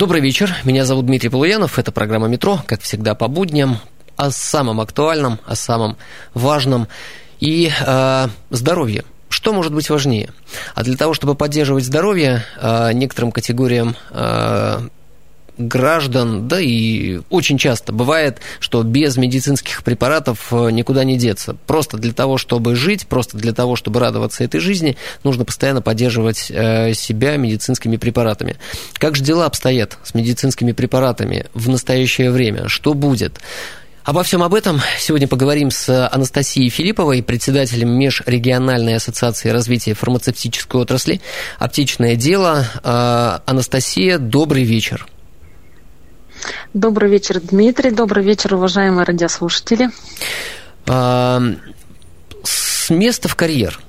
Добрый вечер, меня зовут Дмитрий Полуянов, это программа «Метро», как всегда по будням, о самом актуальном, о самом важном и э, здоровье. Что может быть важнее? А для того, чтобы поддерживать здоровье, э, некоторым категориям э, граждан, да и очень часто бывает, что без медицинских препаратов э, никуда не деться. Просто для того, чтобы жить, просто для того, чтобы радоваться этой жизни, нужно постоянно поддерживать э, себя медицинскими препаратами. Как же дела обстоят с медицинскими препаратами в настоящее время? Что будет? Обо всем об этом сегодня поговорим с Анастасией Филипповой, председателем Межрегиональной ассоциации развития фармацевтической отрасли «Аптечное дело». Э, Анастасия, добрый вечер. Добрый вечер, Дмитрий. Добрый вечер, уважаемые радиослушатели. А, с места в карьер.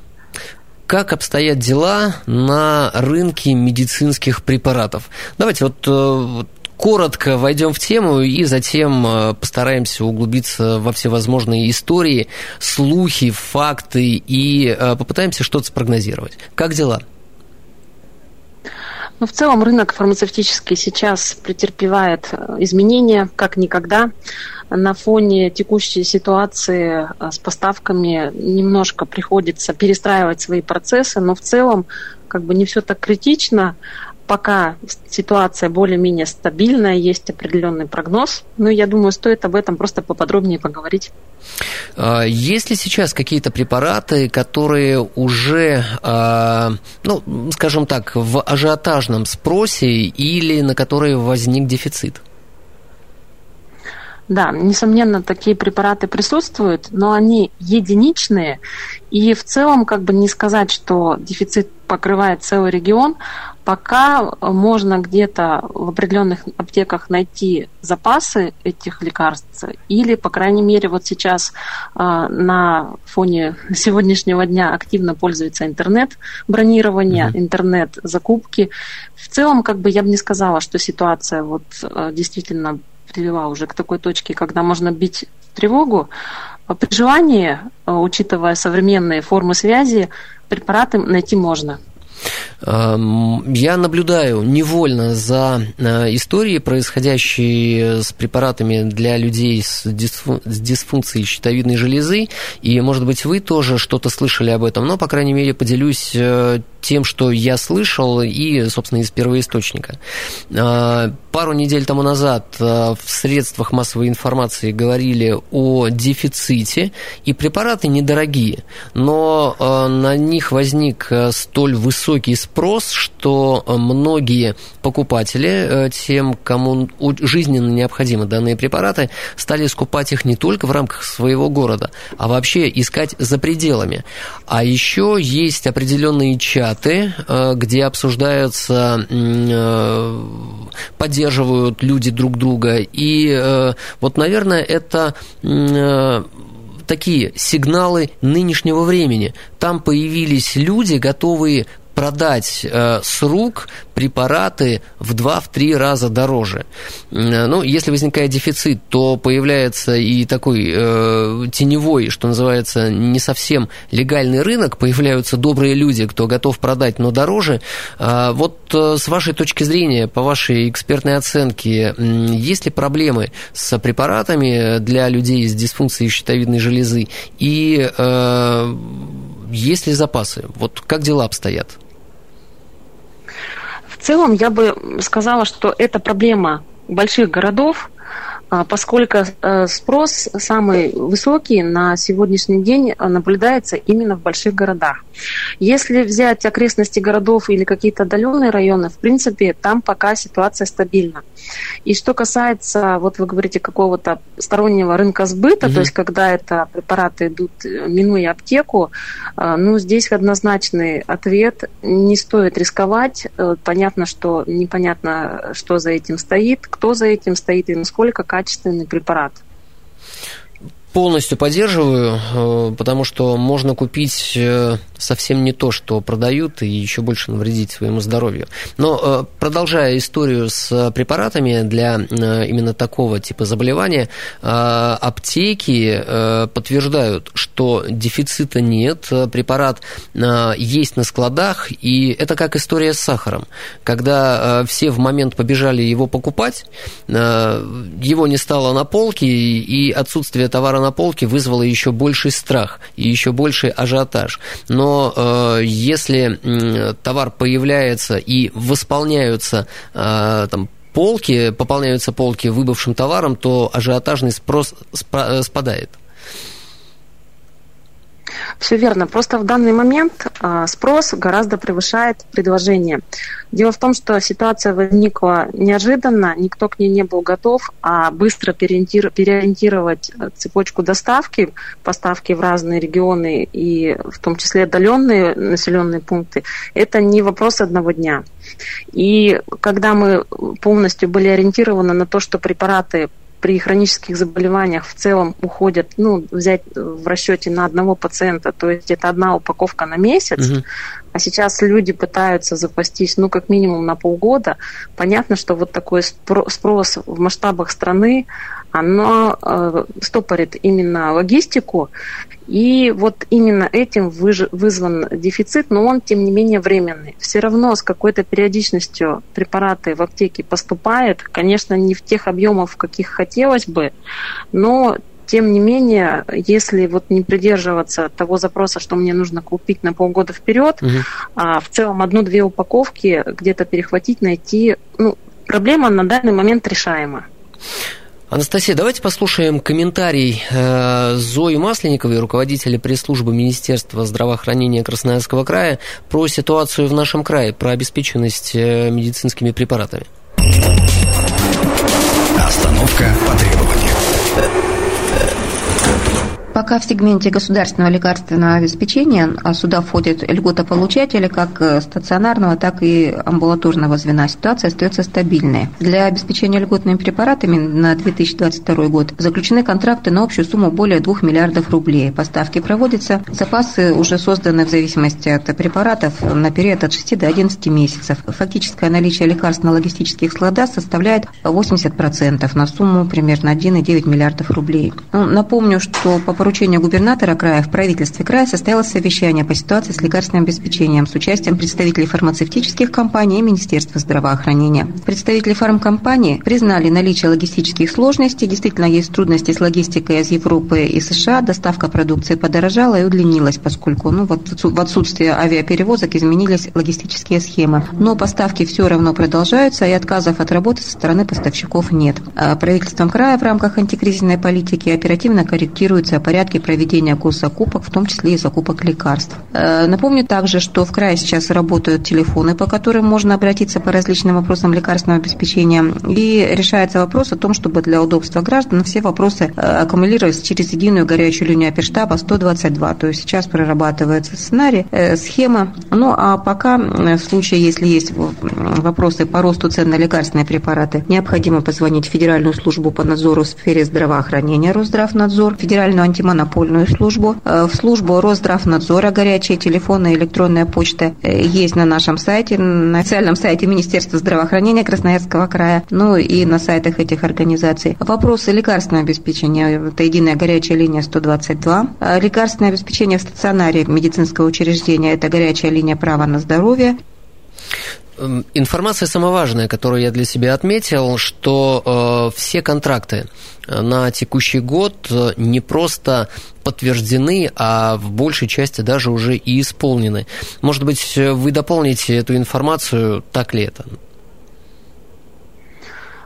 Как обстоят дела на рынке медицинских препаратов? Давайте вот, э, коротко войдем в тему и затем э, постараемся углубиться во всевозможные истории, слухи, факты и э, попытаемся что-то спрогнозировать. Как дела? Ну, в целом рынок фармацевтический сейчас претерпевает э, изменения, как никогда. На фоне текущей ситуации э, с поставками немножко приходится перестраивать свои процессы, но в целом как бы не все так критично пока ситуация более-менее стабильная, есть определенный прогноз. Но я думаю, стоит об этом просто поподробнее поговорить. А, есть ли сейчас какие-то препараты, которые уже, а, ну, скажем так, в ажиотажном спросе или на которые возник дефицит? Да, несомненно, такие препараты присутствуют, но они единичные, и в целом как бы не сказать, что дефицит покрывает целый регион, пока можно где-то в определенных аптеках найти запасы этих лекарств, или, по крайней мере, вот сейчас э, на фоне сегодняшнего дня активно пользуется интернет-бронирование, mm-hmm. интернет-закупки. В целом, как бы я бы не сказала, что ситуация вот э, действительно привела уже к такой точке, когда можно бить тревогу. При желании, учитывая современные формы связи, препараты найти можно. Эм, я наблюдаю невольно за э, историей, происходящей с препаратами для людей с дисфункцией щитовидной железы, и, может быть, вы тоже что-то слышали об этом, но, по крайней мере, поделюсь э, тем, что я слышал, и, собственно, из первоисточника. Э, пару недель тому назад в средствах массовой информации говорили о дефиците, и препараты недорогие, но на них возник столь высокий спрос, что э, многие покупатели, э, тем, кому жизненно необходимы данные препараты, стали скупать их не только в рамках своего города, а вообще искать за пределами. А еще есть определенные чаты, э, где обсуждаются, поддерживают люди друг друга. И вот, наверное, это такие сигналы нынешнего времени. Там появились люди, готовые продать э, с рук препараты в 2-3 раза дороже. Э, ну, если возникает дефицит, то появляется и такой э, теневой, что называется, не совсем легальный рынок, появляются добрые люди, кто готов продать, но дороже. Э, вот э, с вашей точки зрения, по вашей экспертной оценке, есть ли проблемы с препаратами для людей с дисфункцией щитовидной железы и э, есть ли запасы? Вот как дела обстоят? В целом я бы сказала, что это проблема больших городов, а, поскольку э, спрос самый высокий на сегодняшний день наблюдается именно в больших городах. Если взять окрестности городов или какие-то отдаленные районы, в принципе, там пока ситуация стабильна. И что касается, вот вы говорите, какого-то стороннего рынка сбыта, угу. то есть когда это препараты идут, минуя аптеку, э, ну, здесь однозначный ответ. Не стоит рисковать. Э, понятно, что непонятно, что за этим стоит, кто за этим стоит и насколько качественный препарат. Полностью поддерживаю, потому что можно купить совсем не то, что продают, и еще больше навредить своему здоровью. Но э, продолжая историю с препаратами для э, именно такого типа заболевания, э, аптеки подтверждают, что дефицита нет, препарат есть на складах, и это как история с сахаром. Когда все в момент побежали его покупать, его не стало на полке, и отсутствие товара на полке вызвало еще больший страх и еще больший ажиотаж. Но э, если товар появляется и восполняются э, там, полки, пополняются полки выбывшим товаром, то ажиотажный спрос спадает. Все верно. Просто в данный момент а, спрос гораздо превышает предложение. Дело в том, что ситуация возникла неожиданно, никто к ней не был готов, а быстро переориентировать э, цепочку доставки, поставки в разные регионы и в том числе отдаленные населенные пункты, это не вопрос одного дня. И когда мы полностью были ориентированы на то, что препараты при хронических заболеваниях в целом уходят, ну, взять в расчете на одного пациента, то есть это одна упаковка на месяц, угу. а сейчас люди пытаются запастись, ну, как минимум на полгода, понятно, что вот такой спрос в масштабах страны, оно э, стопорит именно логистику, и вот именно этим вызван дефицит, но он, тем не менее, временный. Все равно с какой-то периодичностью препараты в аптеке поступают, конечно, не в тех объемах, каких хотелось бы, но тем не менее, если вот не придерживаться того запроса, что мне нужно купить на полгода вперед, угу. а в целом одну-две упаковки где-то перехватить, найти, ну, проблема на данный момент решаема. Анастасия, давайте послушаем комментарий э, Зои Масленниковой, руководителя пресс-службы Министерства здравоохранения Красноярского края, про ситуацию в нашем крае, про обеспеченность э, медицинскими препаратами. Остановка по требованию. Пока в сегменте государственного лекарственного обеспечения а сюда входят льготополучатели как э, стационарного, так и амбулаторного звена, ситуация остается стабильной. Для обеспечения льготными препаратами на 2022 год заключены контракты на общую сумму более 2 миллиардов рублей. Поставки проводятся, запасы уже созданы в зависимости от препаратов на период от 6 до 11 месяцев. Фактическое наличие лекарств на логистических складах составляет 80% на сумму примерно 1,9 миллиардов рублей. Ну, напомню, что по поручению губернатора края в правительстве края состоялось совещание по ситуации с лекарственным обеспечением с участием представителей фармацевтических компаний и Министерства здравоохранения. Представители фармкомпаний признали наличие логистических сложностей. Действительно, есть трудности с логистикой из Европы и США. Доставка продукции подорожала и удлинилась, поскольку ну, вот в отсутствие авиаперевозок изменились логистические схемы. Но поставки все равно продолжаются, и отказов от работы со стороны поставщиков нет. А правительством края в рамках антикризисной политики оперативно корректируется порядке проведения госзакупок, в том числе и закупок лекарств. Э, напомню также, что в крае сейчас работают телефоны, по которым можно обратиться по различным вопросам лекарственного обеспечения, и решается вопрос о том, чтобы для удобства граждан все вопросы э, аккумулировать через единую горячую линию оперштаба 122. То есть сейчас прорабатывается сценарий, э, схема. Ну а пока в случае, если есть вопросы по росту цен на лекарственные препараты, необходимо позвонить в Федеральную службу по надзору в сфере здравоохранения Росздравнадзор, Федеральную антимонопольную службу, э, в службу Росздравнадзора горячие телефоны, электронная почта э, есть на нашем сайте, на официальном сайте Министерства здравоохранения Красноярского края, ну и на сайтах этих организаций. Вопросы лекарственного обеспечения, это единая горячая линия 122. Э, лекарственное обеспечение в стационаре медицинского учреждения, это горячая линия права на здоровье. Эм, информация самая важная, которую я для себя отметил, что э, все контракты э, на текущий год э, не просто подтверждены, а в большей части даже уже и исполнены. Может быть, вы дополните эту информацию, так ли это?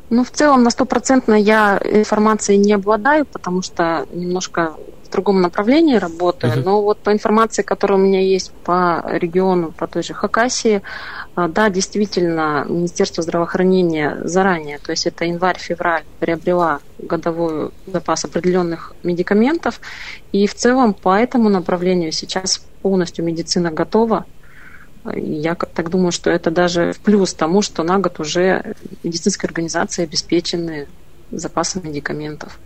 Ну, в целом, на стопроцентно я информацией не обладаю, потому что немножко в другом направлении работаю, uh-huh. но вот по информации, которая у меня есть по региону, по той же Хакасии, а, да, действительно, Министерство здравоохранения заранее, то есть это январь-февраль, приобрела годовой запас определенных медикаментов, и в целом по этому направлению сейчас полностью медицина готова. Я так думаю, что это даже в плюс тому, что на год уже медицинские организации обеспечены запасом медикаментов.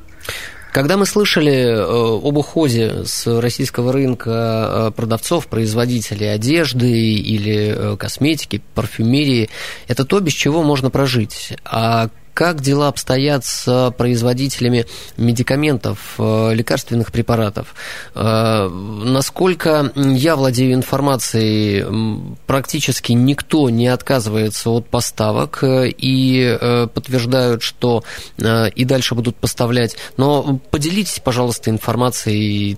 Когда мы слышали э, об уходе с российского рынка э, продавцов, производителей одежды или э, косметики, парфюмерии, это то, без чего можно прожить. А как дела обстоят с производителями медикаментов, э, лекарственных препаратов? Э, насколько я владею информацией, практически никто не отказывается от поставок э, и подтверждают, что и дальше будут поставлять. Но поделитесь, пожалуйста, информацией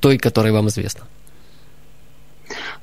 той, которая вам известна.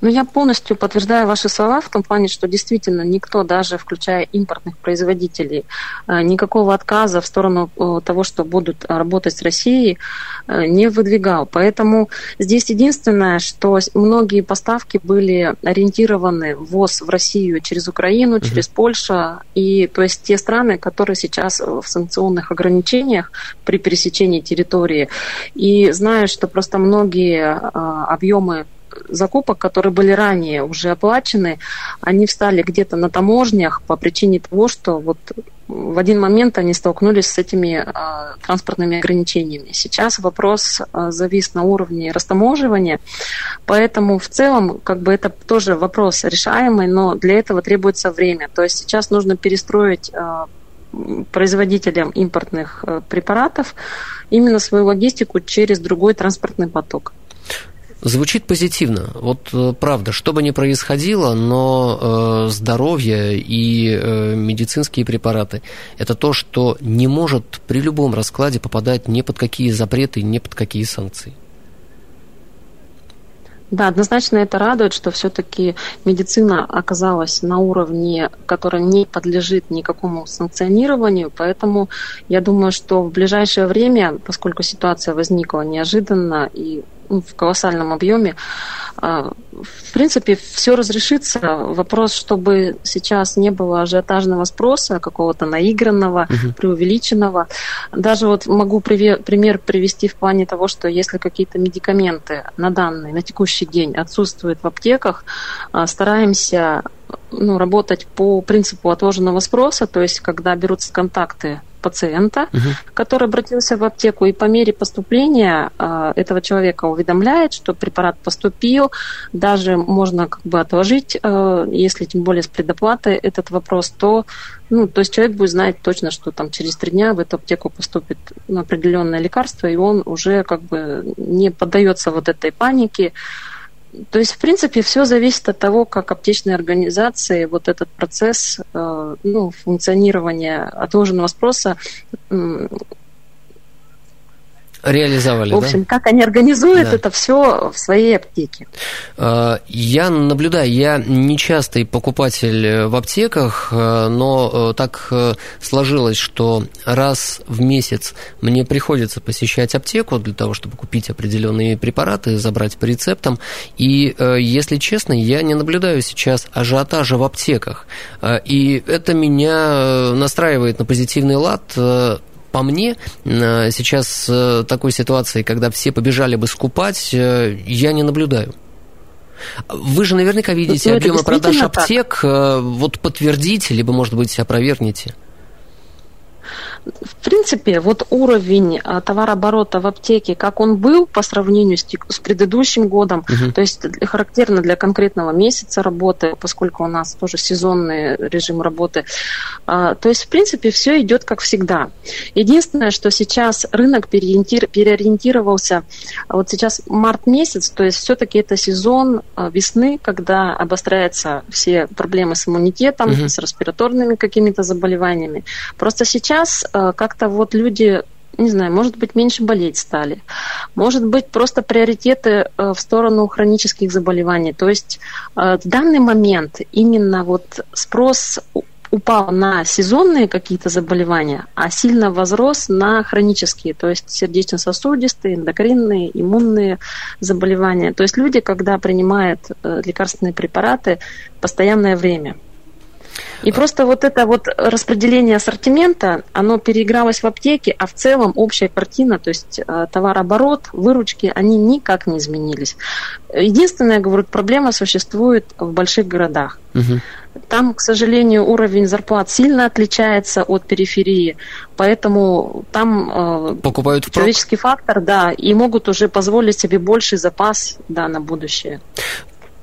Но я полностью подтверждаю ваши слова в том плане, что действительно никто, даже включая импортных производителей, э, никакого отказа в сторону э, того, что будут работать с Россией, э, не выдвигал. Поэтому здесь единственное, что многие поставки были ориентированы в ВОЗ в Россию через Украину, через угу. Польшу, и то есть те страны, которые сейчас в санкционных ограничениях при пересечении территории. И знаю, что просто многие объемы закупок, которые были ранее уже оплачены, они встали где-то на таможнях по причине того, что вот в один момент они столкнулись с этими а, транспортными ограничениями. Сейчас вопрос а, завис на уровне растаможивания, поэтому в целом как бы это тоже вопрос решаемый, но для этого требуется время. То есть сейчас нужно перестроить а, производителям импортных препаратов именно свою логистику через другой транспортный поток. Звучит позитивно. Вот э, правда, что бы ни происходило, но э, здоровье и э, медицинские препараты – это то, что не может при любом раскладе попадать ни под какие запреты, ни под какие санкции. Да, однозначно это радует, что все-таки медицина оказалась на уровне, который не подлежит никакому санкционированию, поэтому я думаю, что в ближайшее время, поскольку ситуация возникла неожиданно и в колоссальном объеме. А, в принципе, все разрешится. Вопрос, чтобы сейчас не было ажиотажного спроса, какого-то наигранного, угу. преувеличенного. Даже вот могу пример привести в плане того, что если какие-то медикаменты на данный, на текущий день отсутствуют в аптеках, а, стараемся ну, работать по принципу отложенного спроса, то есть когда берутся контакты пациента, угу. который обратился в аптеку, и по мере поступления э, этого человека уведомляет, что препарат поступил, даже можно как бы отложить, э, если тем более с предоплатой этот вопрос, то, ну, то есть человек будет знать точно, что там через три дня в эту аптеку поступит определенное лекарство, и он уже как бы не поддается вот этой панике, то есть, в принципе, все зависит от того, как аптечные организации вот этот процесс э, ну, функционирования отложенного спроса реализовали. В общем, да? как они организуют да. это все в своей аптеке. А, я наблюдаю, я не частый покупатель в аптеках, э, но э, так э, сложилось, что раз в месяц мне приходится посещать аптеку для того, чтобы купить определенные препараты, забрать по рецептам. И, если честно, я не наблюдаю сейчас ажиотажа в аптеках. И это меня настраивает на позитивный лад по мне, э, сейчас э, такой ситуации, когда все побежали бы скупать, э, я не наблюдаю. Вы же наверняка видите ну, объемы продаж аптек. Так. Вот подтвердите, либо, может быть, опровергните. В принципе, вот уровень а, товарооборота в аптеке, как он был по сравнению с, с предыдущим годом, угу. то есть характерно для конкретного месяца работы, поскольку у нас тоже сезонный режим работы. А, то есть, в принципе, все идет как всегда. Единственное, что сейчас рынок переориентировался, вот сейчас март месяц, то есть все-таки это сезон а, весны, когда обостряются все проблемы с иммунитетом, угу. с респираторными какими-то заболеваниями. Просто сейчас как-то вот люди не знаю, может быть, меньше болеть стали. Может быть, просто приоритеты э, в сторону хронических заболеваний. То есть э, в данный момент именно вот спрос упал на сезонные какие-то заболевания, а сильно возрос на хронические, то есть сердечно-сосудистые, эндокринные, иммунные заболевания. То есть люди, когда принимают э, лекарственные препараты постоянное время. И просто вот это вот распределение ассортимента, оно переигралось в аптеке, а в целом общая картина, то есть э, товарооборот, выручки, они никак не изменились. Единственная, говорю, проблема существует в больших городах. Угу. Там, к сожалению, уровень зарплат сильно отличается от периферии, поэтому там э, покупают человеческий фактор, да, и могут уже позволить себе больший запас да, на будущее.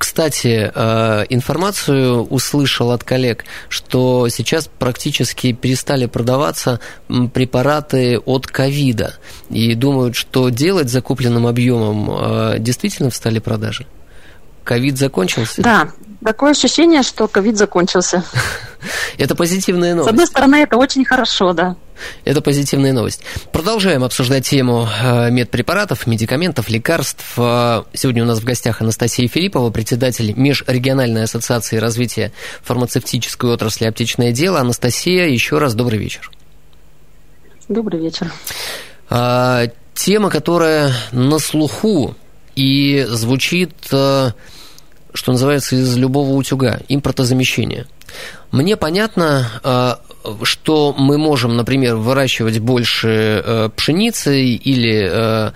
Кстати, э, информацию услышал от коллег, что сейчас практически перестали продаваться препараты от ковида. И думают, что делать закупленным объемом э, действительно встали продажи. Ковид закончился? Да, такое ощущение, что ковид закончился. Это позитивная новость. С одной стороны, это очень хорошо, да. Это позитивная новость. Продолжаем обсуждать тему э, медпрепаратов, медикаментов, лекарств. Э, сегодня у нас в гостях Анастасия Филиппова, председатель Межрегиональной ассоциации развития фармацевтической отрасли «Аптечное дело». Анастасия, еще раз добрый вечер. Добрый вечер. А, тема, которая на слуху и звучит, э, что называется, из любого утюга – импортозамещение. Мне понятно, что мы можем, например, выращивать больше э, пшеницы или, э,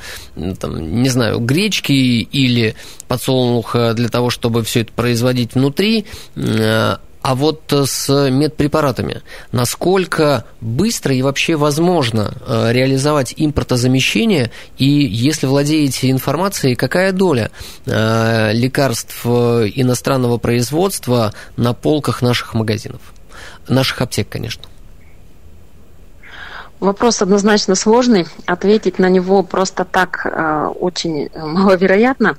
там, не знаю, гречки или подсолнуха для того, чтобы все это производить внутри, э, а вот с медпрепаратами, насколько быстро и вообще возможно реализовать импортозамещение, и если владеете информацией, какая доля лекарств иностранного производства на полках наших магазинов? Наших аптек, конечно. Вопрос однозначно сложный. Ответить на него просто так э, очень маловероятно.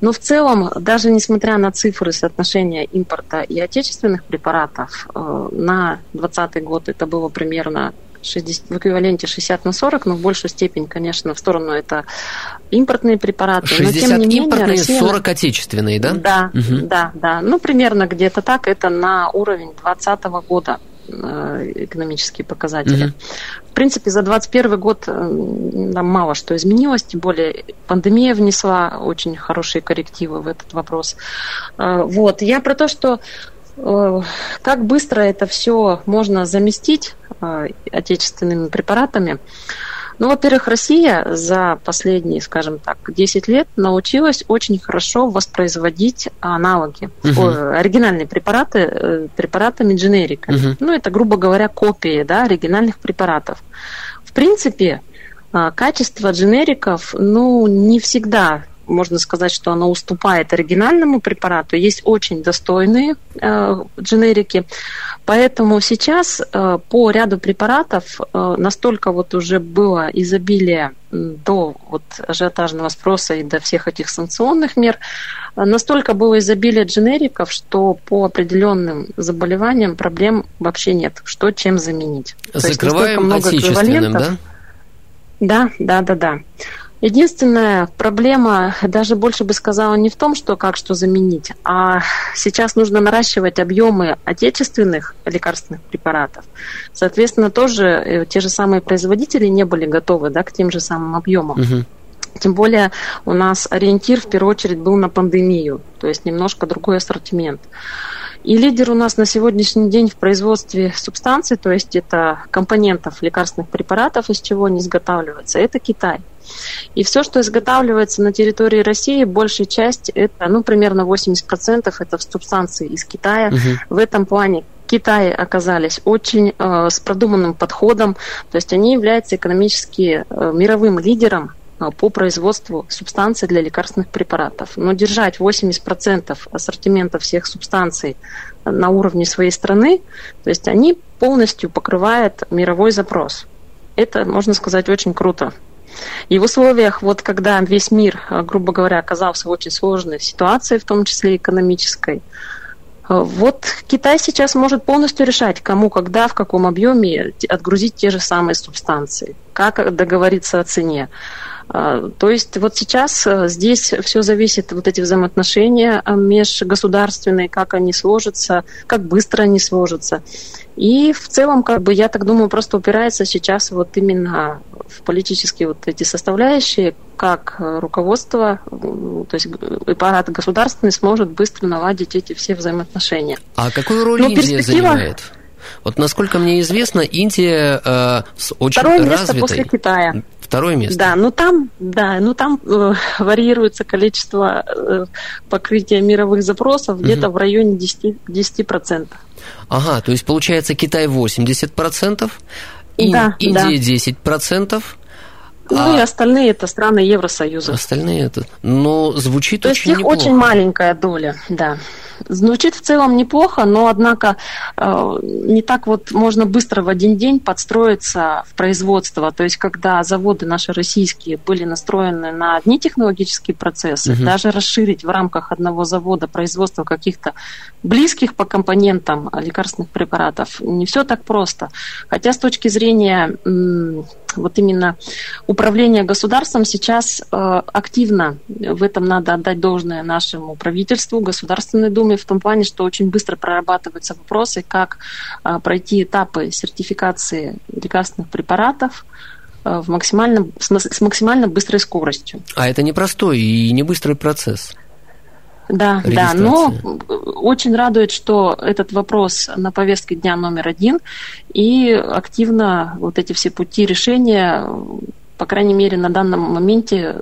Но в целом, даже несмотря на цифры соотношения импорта и отечественных препаратов, э, на 2020 год это было примерно 60, в эквиваленте 60 на 40, но в большую степень, конечно, в сторону это импортные препараты. 60 но, тем не импортные, менее, Россия... 40 отечественные, да? Да, угу. да, да. Ну, примерно где-то так. Это на уровень 2020 года экономические показатели. Угу. В принципе, за 2021 год э, там мало что изменилось, тем более пандемия внесла очень хорошие коррективы в этот вопрос. Э, вот. Я про то, что как быстро это все можно заместить отечественными препаратами. Ну, во-первых, Россия за последние, скажем так, 10 лет научилась очень хорошо воспроизводить аналоги, угу. о, оригинальные препараты э, препаратами дженерика. Угу. Ну, это, грубо говоря, копии да, оригинальных препаратов. В принципе, а, качество дженериков, ну, не всегда можно сказать, что оно уступает оригинальному препарату. Есть очень достойные э, дженерики. Поэтому сейчас э, по ряду препаратов э, настолько вот уже было изобилие до вот ажиотажного спроса и до всех этих санкционных мер, э, настолько было изобилие дженериков, что по определенным заболеваниям проблем вообще нет. Что чем заменить? Закрываем То есть отечественным, да? Да, да, да, да. Единственная проблема, даже больше бы сказала, не в том, что как что заменить, а сейчас нужно наращивать объемы отечественных лекарственных препаратов. Соответственно, тоже э, те же самые производители не были готовы да, к тем же самым объемам. Угу. Тем более у нас ориентир в первую очередь был на пандемию, то есть немножко другой ассортимент. И лидер у нас на сегодняшний день в производстве субстанций, то есть это компонентов лекарственных препаратов, из чего они изготавливаются, это Китай. И все, что изготавливается на территории России, большая часть это, ну, примерно 80% это субстанции из Китая. Угу. В этом плане Китай оказались очень э, с продуманным подходом, то есть они являются экономически э, мировым лидером по производству субстанций для лекарственных препаратов. Но держать 80% ассортимента всех субстанций на уровне своей страны, то есть они полностью покрывают мировой запрос. Это, можно сказать, очень круто. И в условиях, вот когда весь мир, э, грубо говоря, оказался в очень сложной ситуации, в том числе экономической, э, вот Китай сейчас может полностью решать, кому, когда, в каком объеме отгрузить те же самые субстанции, как договориться о цене. А, то есть вот сейчас э, здесь все зависит, вот эти взаимоотношения а, межгосударственные, как они сложатся, как быстро они сложатся. И в целом, как бы, я так думаю, просто упирается сейчас вот именно в политические вот эти составляющие, как руководство, то есть аппарат государственный сможет быстро наладить эти все взаимоотношения. А какую роль Но Индия перспектива... занимает? Вот насколько мне известно, Индия э, очень Второе развитой... место после Китая. Второе место. Да, ну там, да, ну там э, варьируется количество э, покрытия мировых запросов угу. где-то в районе 10%. 10%. Ага, то есть получается Китай 80%, Ин, да, Индия да. 10%, ну а... и остальные это страны Евросоюза. Остальные это. Но звучит То очень есть их неплохо. очень маленькая доля, да. Звучит в целом неплохо, но, однако, э, не так вот можно быстро в один день подстроиться в производство. То есть, когда заводы наши российские были настроены на одни технологические процессы, угу. даже расширить в рамках одного завода производство каких-то близких по компонентам лекарственных препаратов, не все так просто. Хотя с точки зрения вот именно управление государством сейчас э, активно, в этом надо отдать должное нашему правительству, Государственной Думе, в том плане, что очень быстро прорабатываются вопросы, как э, пройти этапы сертификации лекарственных препаратов, э, в максимально, с максимально быстрой скоростью. А это непростой и не быстрый процесс. Да, да, но очень радует, что этот вопрос на повестке дня номер один, и активно вот эти все пути решения, по крайней мере, на данном моменте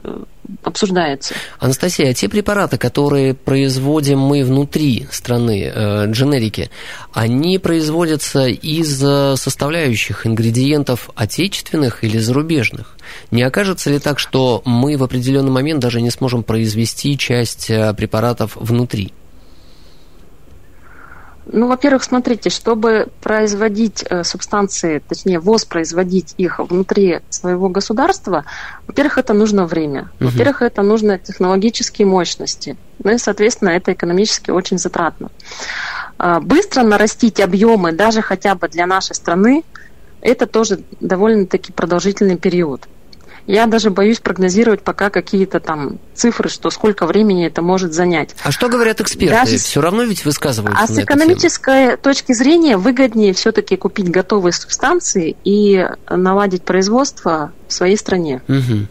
обсуждается. Анастасия, а те препараты, которые производим мы внутри страны, э, дженерики, они производятся из э, составляющих ингредиентов отечественных или зарубежных? Не окажется ли так, что мы в определенный момент даже не сможем произвести часть э, препаратов внутри? Ну, во-первых, смотрите, чтобы производить э, субстанции, точнее, воспроизводить их внутри своего государства, во-первых, это нужно время. Угу. Во-первых, это нужно технологические мощности. Ну и, соответственно, это экономически очень затратно. А, быстро нарастить объемы, даже хотя бы для нашей страны, это тоже довольно-таки продолжительный период. Я даже боюсь прогнозировать пока какие-то там цифры, что сколько времени это может занять. А что говорят эксперты? Даже... Все равно ведь высказываются. А с экономической точки зрения выгоднее все-таки купить готовые субстанции и наладить производство в своей стране. Угу.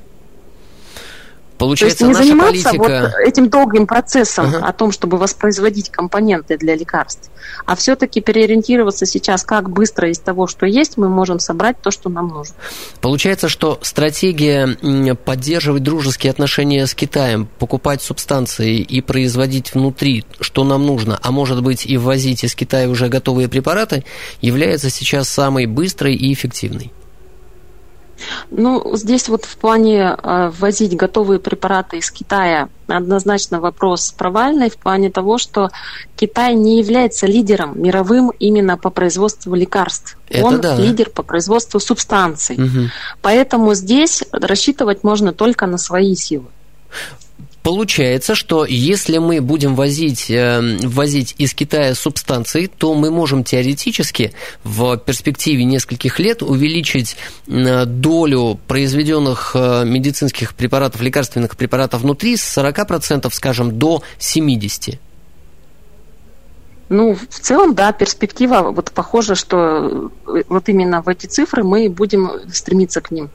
Получается, То есть не заниматься политика... вот этим долгим процессом uh-huh. о том, чтобы воспроизводить компоненты для лекарств, а все-таки переориентироваться сейчас, как быстро из того, что есть, мы можем собрать то, что нам нужно. Получается, что стратегия поддерживать дружеские отношения с Китаем, покупать субстанции и производить внутри, что нам нужно, а может быть и ввозить из Китая уже готовые препараты, является сейчас самой быстрой и эффективной. Ну, здесь вот в плане э, ввозить готовые препараты из Китая однозначно вопрос провальный в плане того, что Китай не является лидером мировым именно по производству лекарств. Это Он да. лидер по производству субстанций. Угу. Поэтому здесь рассчитывать можно только на свои силы. Получается, что если мы будем возить, э, возить из Китая субстанции, то мы можем теоретически в перспективе нескольких лет увеличить э, долю произведенных э, медицинских препаратов, лекарственных препаратов внутри с 40%, скажем, до 70%. Ну, в целом, да, перспектива вот похожа, что вот именно в эти цифры мы будем стремиться к ним.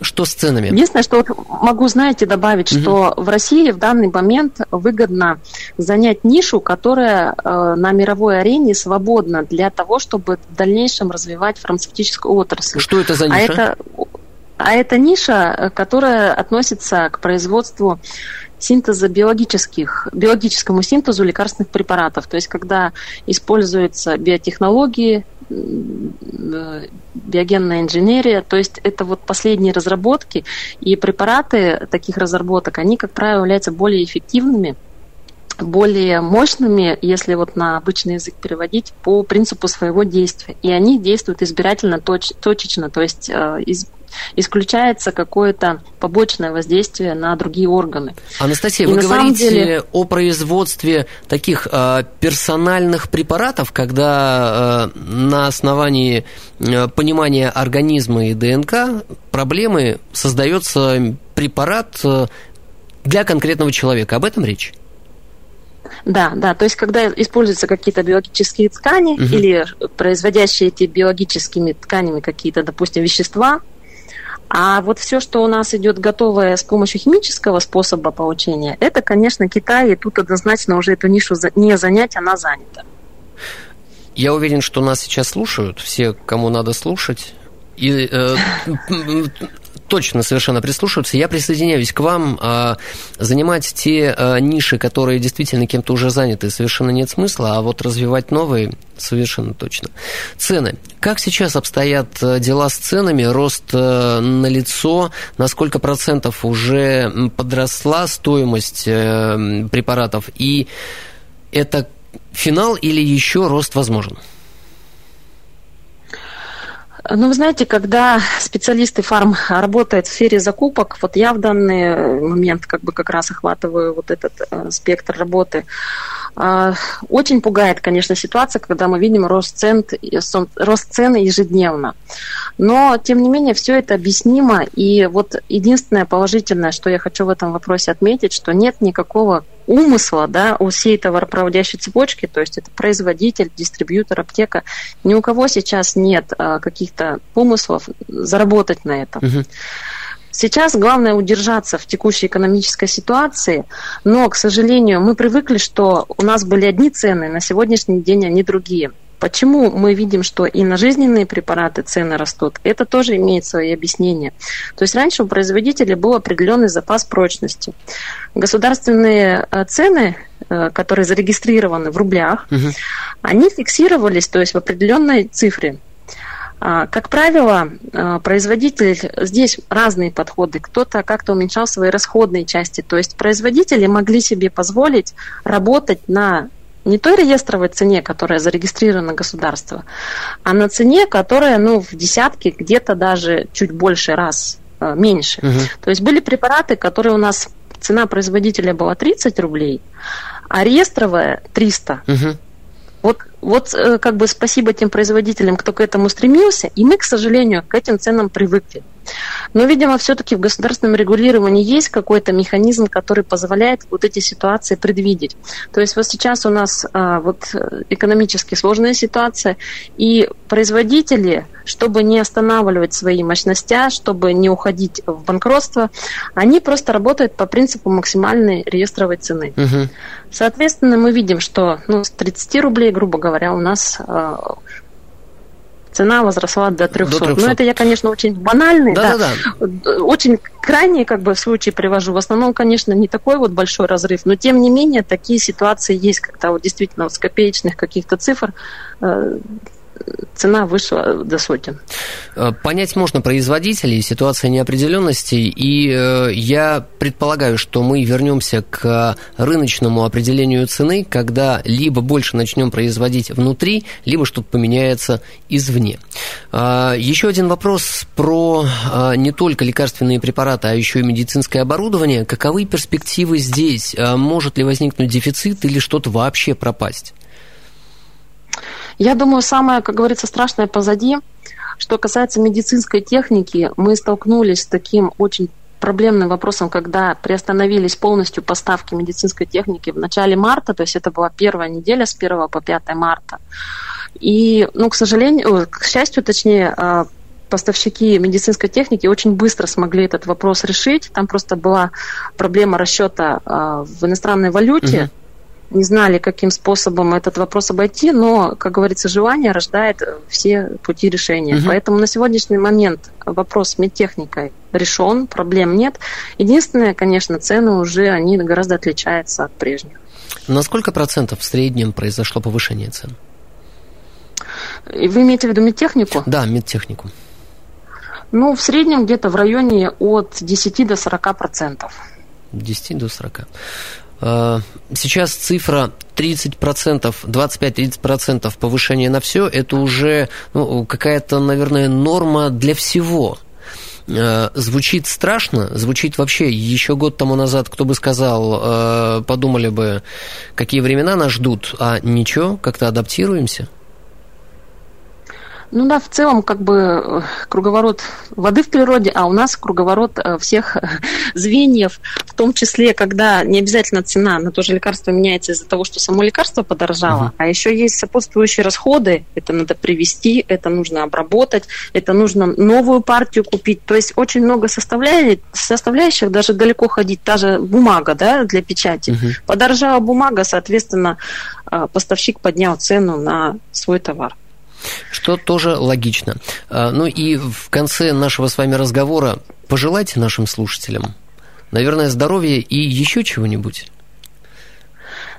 Что с ценами? Единственное, что вот могу, знаете, добавить, угу. что в России в данный момент выгодно занять нишу, которая э, на мировой арене свободна для того, чтобы в дальнейшем развивать фармацевтическую отрасль. Что это за а ниша? А это, а это ниша, которая относится к производству синтеза биологических, биологическому синтезу лекарственных препаратов. То есть, когда используются биотехнологии, биогенная инженерия, то есть это вот последние разработки, и препараты таких разработок, они, как правило, являются более эффективными, более мощными, если вот на обычный язык переводить, по принципу своего действия. И они действуют избирательно, точ, точечно, то есть э, из, исключается какое-то побочное воздействие на другие органы. Анастасия, И вы говорите деле... о производстве таких э, персональных препаратов, когда э, на основании э, понимания организма и ДНК проблемы создается препарат для конкретного человека. Об этом речь? Да, да, то есть когда используются какие-то биологические ткани угу. или производящие эти биологическими тканями какие-то, допустим, вещества, а вот все, что у нас идет готовое с помощью химического способа получения, это, конечно, Китай, и тут однозначно уже эту нишу не занять, она занята. Я уверен, что нас сейчас слушают, все, кому надо слушать. И э, точно совершенно прислушиваться. Я присоединяюсь к вам. А, занимать те а, ниши, которые действительно кем-то уже заняты, совершенно нет смысла, а вот развивать новые совершенно точно. Цены. Как сейчас обстоят а, дела с ценами? Рост на лицо? На сколько процентов уже подросла стоимость препаратов? И это финал или еще рост возможен? Ну, вы знаете, когда специалисты фарм работают в сфере закупок, вот я в данный момент как бы как раз охватываю вот этот э, спектр работы, э, очень пугает, конечно, ситуация, когда мы видим рост цен, рост цены ежедневно. Но, тем не менее, все это объяснимо. И вот единственное положительное, что я хочу в этом вопросе отметить, что нет никакого умысла да, у всей товаропроводящей цепочки, то есть это производитель, дистрибьютор, аптека, ни у кого сейчас нет а, каких-то помыслов заработать на этом. Угу. Сейчас главное удержаться в текущей экономической ситуации, но, к сожалению, мы привыкли, что у нас были одни цены, на сегодняшний день они другие. Почему мы видим, что и на жизненные препараты цены растут? Это тоже имеет свои объяснения. То есть раньше у производителя был определенный запас прочности. Государственные э, цены, э, которые зарегистрированы в рублях, угу. они фиксировались, то есть в определенной цифре. А, как правило, э, производитель, здесь разные подходы. Кто-то как-то уменьшал свои расходные части. То есть производители могли себе позволить работать на не той реестровой цене, которая зарегистрирована государство, а на цене, которая ну, в десятки, где-то даже чуть больше раз э, меньше. Угу. То есть были препараты, которые у нас цена производителя была 30 рублей, а реестровая 300. Угу. Вот, вот э, как бы спасибо тем производителям, кто к этому стремился, и мы, к сожалению, к этим ценам привыкли. Но, видимо, все-таки в государственном регулировании есть какой-то механизм, который позволяет вот эти ситуации предвидеть. То есть вот сейчас у нас а, вот экономически сложная ситуация, и производители, чтобы не останавливать свои мощности, чтобы не уходить в банкротство, они просто работают по принципу максимальной реестровой цены. Угу. Соответственно, мы видим, что ну, с 30 рублей, грубо говоря, у нас а, цена возросла до 300. До 300. Но это я, конечно, очень банальный, да, да. да. Очень крайний как бы случай привожу. В основном, конечно, не такой вот большой разрыв, но тем не менее такие ситуации есть, когда вот действительно вот с копеечных каких-то цифр э, цена вышла до сотен. Э, понять можно производителей, ситуация неопределенности, и э, я предполагаю, что мы вернемся к рыночному определению цены, когда либо больше начнем производить внутри, либо что-то поменяется извне. Э, еще один вопрос про не только лекарственные препараты, а еще и медицинское оборудование. Каковы перспективы здесь? Может ли возникнуть дефицит или что-то вообще пропасть? Я думаю, самое, как говорится, страшное позади. Что касается медицинской техники, мы столкнулись с таким очень проблемным вопросом, когда приостановились полностью поставки медицинской техники в начале марта, то есть это была первая неделя с 1 по 5 марта. И, ну, к сожалению, к счастью, точнее, а, поставщики медицинской техники очень быстро смогли этот вопрос решить. Там просто была проблема расчета а, в иностранной валюте. Угу не знали, каким способом этот вопрос обойти, но, как говорится, желание рождает все пути решения. Угу. Поэтому на сегодняшний момент вопрос с медтехникой решен, проблем нет. Единственное, конечно, цены уже, они гораздо отличаются от прежних. На сколько процентов в среднем произошло повышение цен? Вы имеете в виду медтехнику? Да, медтехнику. Ну, в среднем где-то в районе от 10 до 40 процентов. 10 до 40. Э, сейчас цифра 30%, 25-30% повышения на все, это уже ну, какая-то, наверное, норма для всего. Э, звучит страшно, звучит вообще еще год тому назад, кто бы сказал, э, подумали бы, какие времена нас ждут, а ничего, как-то адаптируемся. Ну да, в целом как бы э, круговорот воды в природе, а у нас круговорот э, всех звеньев, в том числе, когда не обязательно цена на то же лекарство меняется из-за того, что само лекарство подорожало, uh-huh. а еще есть сопутствующие расходы, это надо привести, это нужно обработать, это нужно новую партию купить, то есть очень много составляющих, составляющих даже далеко ходить, та же бумага да, для печати. Uh-huh. Подорожала бумага, соответственно, э, поставщик поднял цену на свой товар. Что тоже логично. А, ну и в конце нашего с вами разговора пожелайте нашим слушателям, наверное, здоровья и еще чего-нибудь.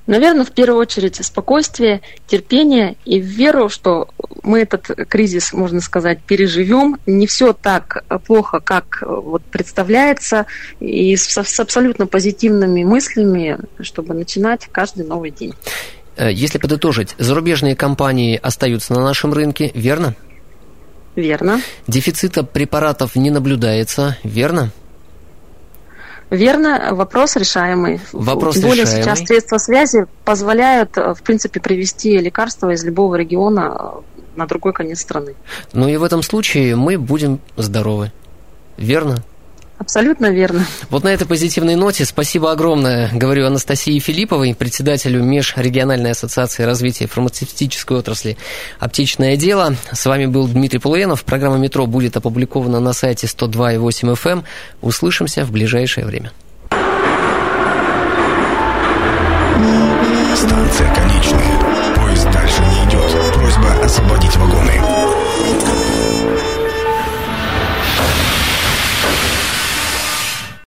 Наверное, в первую очередь спокойствие, терпение и веру, что мы этот кризис, можно сказать, переживем. Не все так плохо, как вот представляется, и с, с абсолютно позитивными мыслями, чтобы начинать каждый новый день. Э, если подытожить, зарубежные компании остаются на нашем рынке, верно? Верно. Дефицита препаратов не наблюдается, верно? Верно, вопрос решаемый. Вопрос Тем более решаемый. сейчас средства связи позволяют, э, в принципе, привести лекарства из любого региона э, на другой конец страны. Ну и в этом случае мы будем здоровы. Верно? Абсолютно верно. Вот на этой позитивной ноте спасибо огромное, говорю Анастасии Филипповой, председателю Межрегиональной ассоциации развития фармацевтической отрасли «Аптечное дело». С вами был Дмитрий Полуенов. Программа «Метро» будет опубликована на сайте 102.8 FM. Эм. Услышимся в ближайшее время. Станция конечная. Поезд дальше не идет. Просьба освободить вагоны.